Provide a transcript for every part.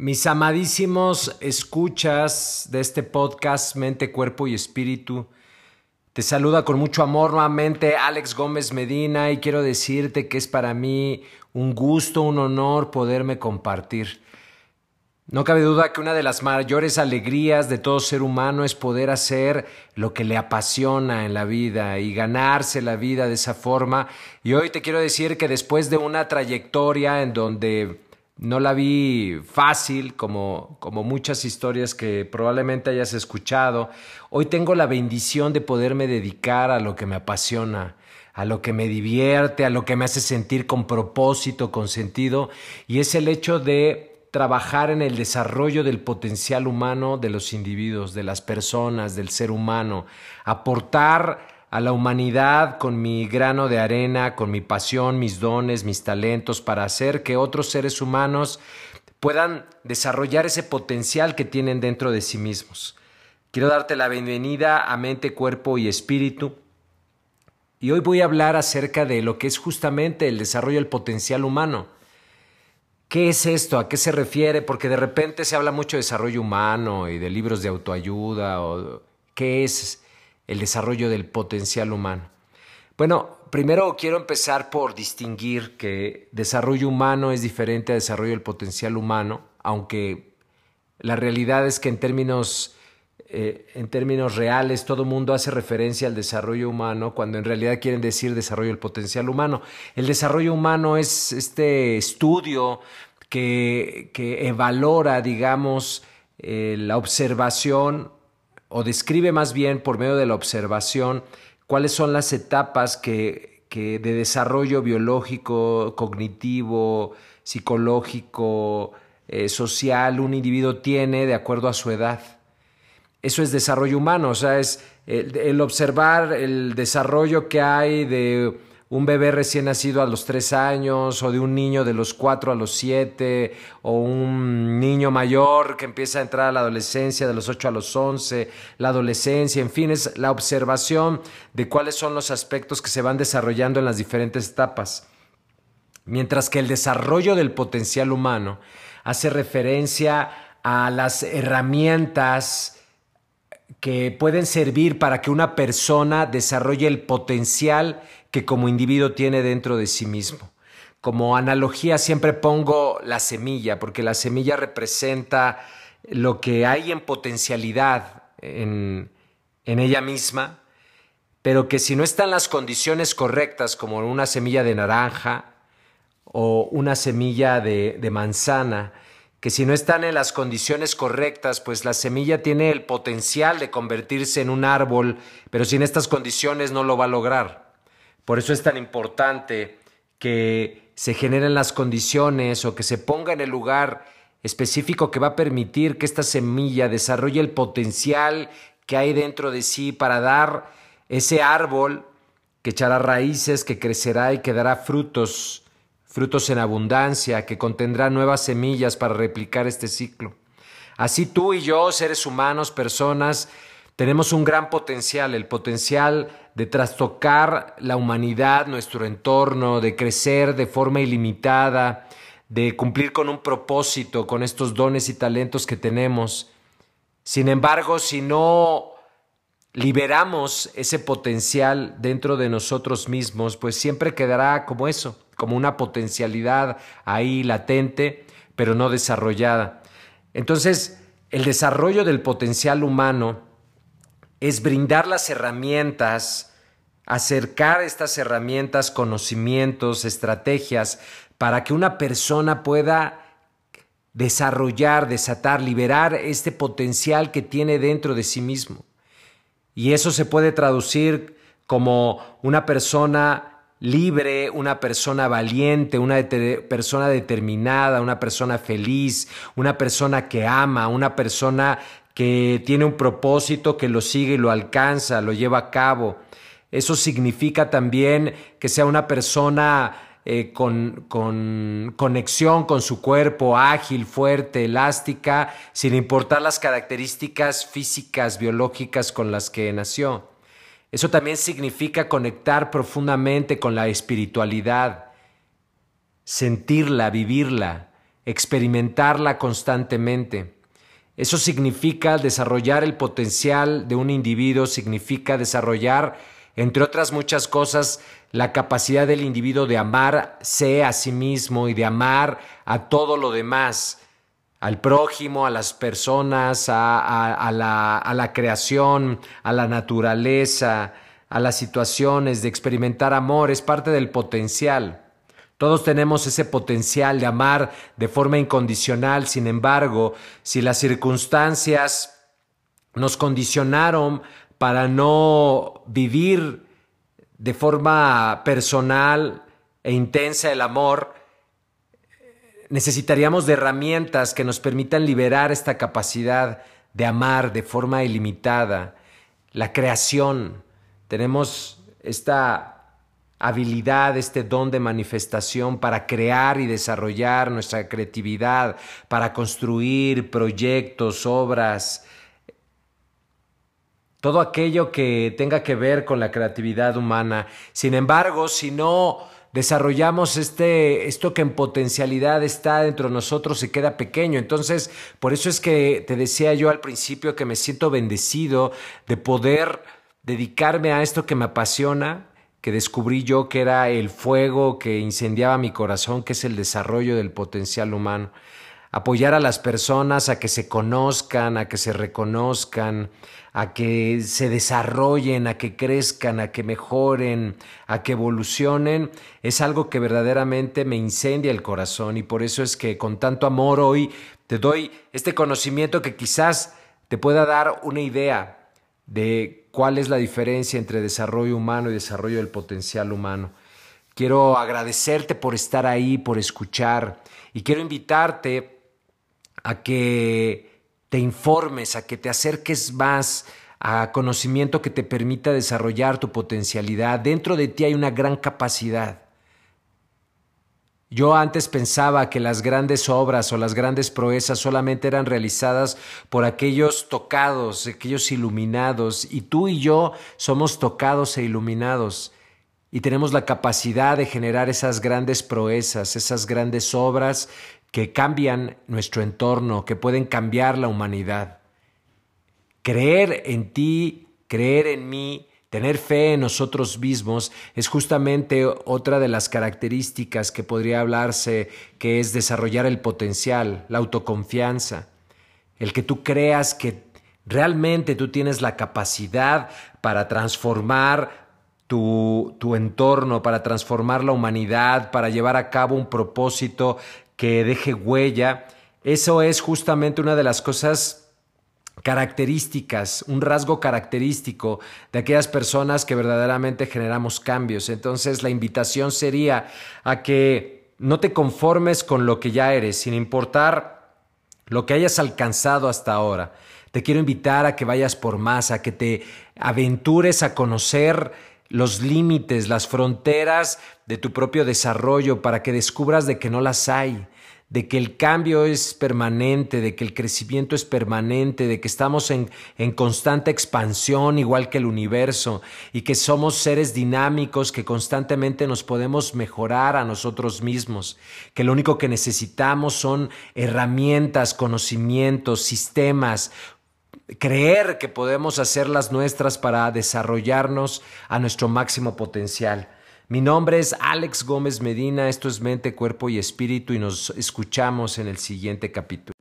Mis amadísimos escuchas de este podcast Mente, Cuerpo y Espíritu, te saluda con mucho amor nuevamente Alex Gómez Medina y quiero decirte que es para mí un gusto, un honor poderme compartir. No cabe duda que una de las mayores alegrías de todo ser humano es poder hacer lo que le apasiona en la vida y ganarse la vida de esa forma. Y hoy te quiero decir que después de una trayectoria en donde no la vi fácil, como, como muchas historias que probablemente hayas escuchado. Hoy tengo la bendición de poderme dedicar a lo que me apasiona, a lo que me divierte, a lo que me hace sentir con propósito, con sentido, y es el hecho de trabajar en el desarrollo del potencial humano de los individuos, de las personas, del ser humano, aportar a la humanidad con mi grano de arena, con mi pasión, mis dones, mis talentos, para hacer que otros seres humanos puedan desarrollar ese potencial que tienen dentro de sí mismos. Quiero darte la bienvenida a mente, cuerpo y espíritu. Y hoy voy a hablar acerca de lo que es justamente el desarrollo del potencial humano. ¿Qué es esto? ¿A qué se refiere? Porque de repente se habla mucho de desarrollo humano y de libros de autoayuda. O, ¿Qué es? El desarrollo del potencial humano. Bueno, primero quiero empezar por distinguir que desarrollo humano es diferente a desarrollo del potencial humano, aunque la realidad es que en términos, eh, en términos reales todo mundo hace referencia al desarrollo humano cuando en realidad quieren decir desarrollo del potencial humano. El desarrollo humano es este estudio que, que valora, digamos, eh, la observación o describe más bien por medio de la observación cuáles son las etapas que, de desarrollo biológico, cognitivo, psicológico, eh, social un individuo tiene de acuerdo a su edad. Eso es desarrollo humano, o sea, es el observar el desarrollo que hay de un bebé recién nacido a los tres años, o de un niño de los cuatro a los siete, o un niño mayor que empieza a entrar a la adolescencia de los ocho a los once, la adolescencia, en fin, es la observación de cuáles son los aspectos que se van desarrollando en las diferentes etapas. Mientras que el desarrollo del potencial humano hace referencia a las herramientas, que pueden servir para que una persona desarrolle el potencial que como individuo tiene dentro de sí mismo. Como analogía siempre pongo la semilla, porque la semilla representa lo que hay en potencialidad en, ella misma, pero que si no están las condiciones correctas, como una semilla de naranja o una semilla de manzana, que si no están en las condiciones correctas, pues la semilla tiene el potencial de convertirse en un árbol, pero sin estas condiciones no lo va a lograr. Por eso es tan importante que se generen las condiciones o que se ponga en el lugar específico que va a permitir que esta semilla desarrolle el potencial que hay dentro de sí para dar ese árbol que echará raíces, que crecerá y que dará frutos frutos en abundancia, que contendrá nuevas semillas para replicar este ciclo. Así tú y yo, seres humanos, personas, tenemos un gran potencial, el potencial de trastocar la humanidad, nuestro entorno, de crecer de forma ilimitada, de cumplir con un propósito, con estos dones y talentos que tenemos. Sin embargo, si no liberamos ese potencial dentro de nosotros mismos, pues siempre quedará como eso, como una potencialidad ahí latente, pero no desarrollada. Entonces, el desarrollo del potencial humano es brindar las herramientas, acercar estas herramientas, conocimientos, estrategias, para que una persona pueda desarrollar, desatar, liberar este potencial que tiene dentro de sí mismo. Y eso se puede traducir como una persona libre, una persona valiente, una persona determinada, una persona feliz, una persona que ama, una persona que tiene un propósito, que lo sigue y lo alcanza, lo lleva a cabo. Eso significa también que sea una persona eh, con, con conexión con su cuerpo, ágil, fuerte, elástica, sin importar las características físicas, biológicas con las que nació. Eso también significa conectar profundamente con la espiritualidad, sentirla, vivirla, experimentarla constantemente. Eso significa desarrollar el potencial de un individuo, significa desarrollar, entre otras muchas cosas, la capacidad del individuo de amarse a sí mismo y de amar a todo lo demás, al prójimo, a las personas, a, la, a la creación, a la naturaleza, a las situaciones, de experimentar amor, es parte del potencial. Todos tenemos ese potencial de amar de forma incondicional, sin embargo, si las circunstancias nos condicionaron para no vivir de forma personal e intensa el amor, necesitaríamos de herramientas que nos permitan liberar esta capacidad de amar de forma ilimitada. La creación, tenemos esta habilidad, este don de manifestación para crear y desarrollar nuestra creatividad, para construir proyectos, obras, todo aquello que tenga que ver con la creatividad humana. Sin embargo, si no desarrollamos este, esto que en potencialidad está dentro de nosotros se queda pequeño. Entonces, por eso es que te decía yo al principio que me siento bendecido de poder dedicarme a esto que me apasiona, que descubrí yo que era el fuego que incendiaba mi corazón, que es el desarrollo del potencial humano. Apoyar a las personas a que se conozcan, a que se reconozcan, a que se desarrollen, a que crezcan, a que mejoren, a que evolucionen, es algo que verdaderamente me incendia el corazón y por eso es que con tanto amor hoy te doy este conocimiento que quizás te pueda dar una idea de cuál es la diferencia entre desarrollo humano y desarrollo del potencial humano. Quiero agradecerte por estar ahí, por escuchar y quiero invitarte a que te informes, a que te acerques más a conocimiento que te permita desarrollar tu potencialidad. Dentro de ti hay una gran capacidad. Yo antes pensaba que las grandes obras o las grandes proezas solamente eran realizadas por aquellos tocados, aquellos iluminados, y tú y yo somos tocados e iluminados, y tenemos la capacidad de generar esas grandes proezas, esas grandes obras que cambian nuestro entorno, que pueden cambiar la humanidad. Creer en ti, creer en mí, Tener fe en nosotros mismos es justamente otra de las características que podría hablarse que es desarrollar el potencial, la autoconfianza, el que tú creas que realmente tú tienes la capacidad para transformar tu, tu entorno, para transformar la humanidad, para llevar a cabo un propósito que deje huella. Eso es justamente una de las cosas características, un rasgo característico de aquellas personas que verdaderamente generamos cambios. Entonces la invitación sería a que no te conformes con lo que ya eres, sin importar lo que hayas alcanzado hasta ahora. Te quiero invitar a que vayas por más, a que te aventures a conocer los límites, las fronteras de tu propio desarrollo para que descubras de que no las hay de que el cambio es permanente, de que el crecimiento es permanente, de que estamos en, en, constante expansión igual que el universo y que somos seres dinámicos que constantemente nos podemos mejorar a nosotros mismos, que lo único que necesitamos son herramientas, conocimientos, sistemas, creer que podemos hacer las nuestras para desarrollarnos a nuestro máximo potencial. Mi nombre es Alex Gómez Medina, esto es Mente, Cuerpo y Espíritu y nos escuchamos en el siguiente capítulo.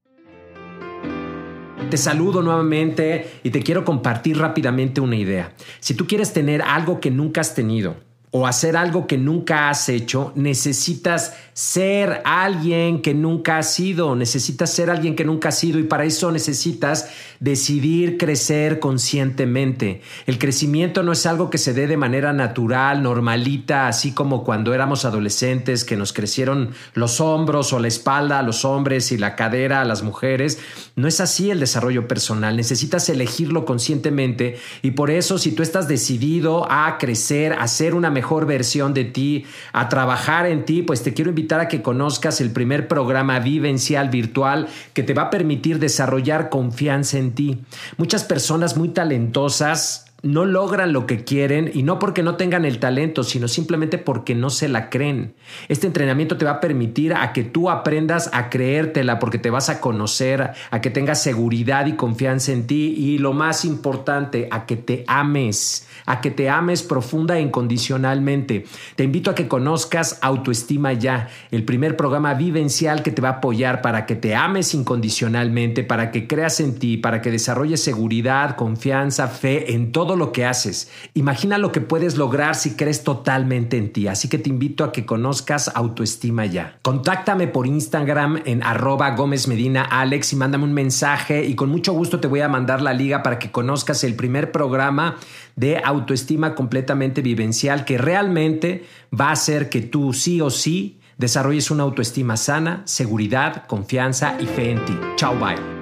Te saludo nuevamente y te quiero compartir rápidamente una idea. Si tú quieres tener algo que nunca has tenido, o hacer algo que nunca has hecho, necesitas ser alguien que nunca has sido, necesitas ser alguien que nunca has sido y para eso necesitas decidir crecer conscientemente. El crecimiento no es algo que se dé de manera natural, normalita, así como cuando éramos adolescentes que nos crecieron los hombros o la espalda a los hombres y la cadera a las mujeres. No es así el desarrollo personal, necesitas elegirlo conscientemente y por eso si tú estás decidido a crecer, a ser una mejor versión de ti, a trabajar en ti, pues te quiero invitar a que conozcas el primer programa vivencial virtual que te va a permitir desarrollar confianza en ti. Muchas personas muy talentosas no logran lo que quieren y no porque no tengan el talento, sino simplemente porque no se la creen. Este entrenamiento te va a permitir a que tú aprendas a creértela porque te vas a conocer, a que tengas seguridad y confianza en ti y lo más importante, a que te ames, a que te ames profunda e incondicionalmente. Te invito a que conozcas Autoestima Ya, el primer programa vivencial que te va a apoyar para que te ames incondicionalmente, para que creas en ti, para que desarrolles seguridad, confianza, fe en todo lo que haces. Imagina lo que puedes lograr si crees totalmente en ti. Así que te invito a que conozcas autoestima ya. Contáctame por Instagram en arroba Gómez Medina Alex y mándame un mensaje y con mucho gusto te voy a mandar la liga para que conozcas el primer programa de autoestima completamente vivencial que realmente va a hacer que tú sí o sí desarrolles una autoestima sana, seguridad, confianza y fe en ti. Chao, bye.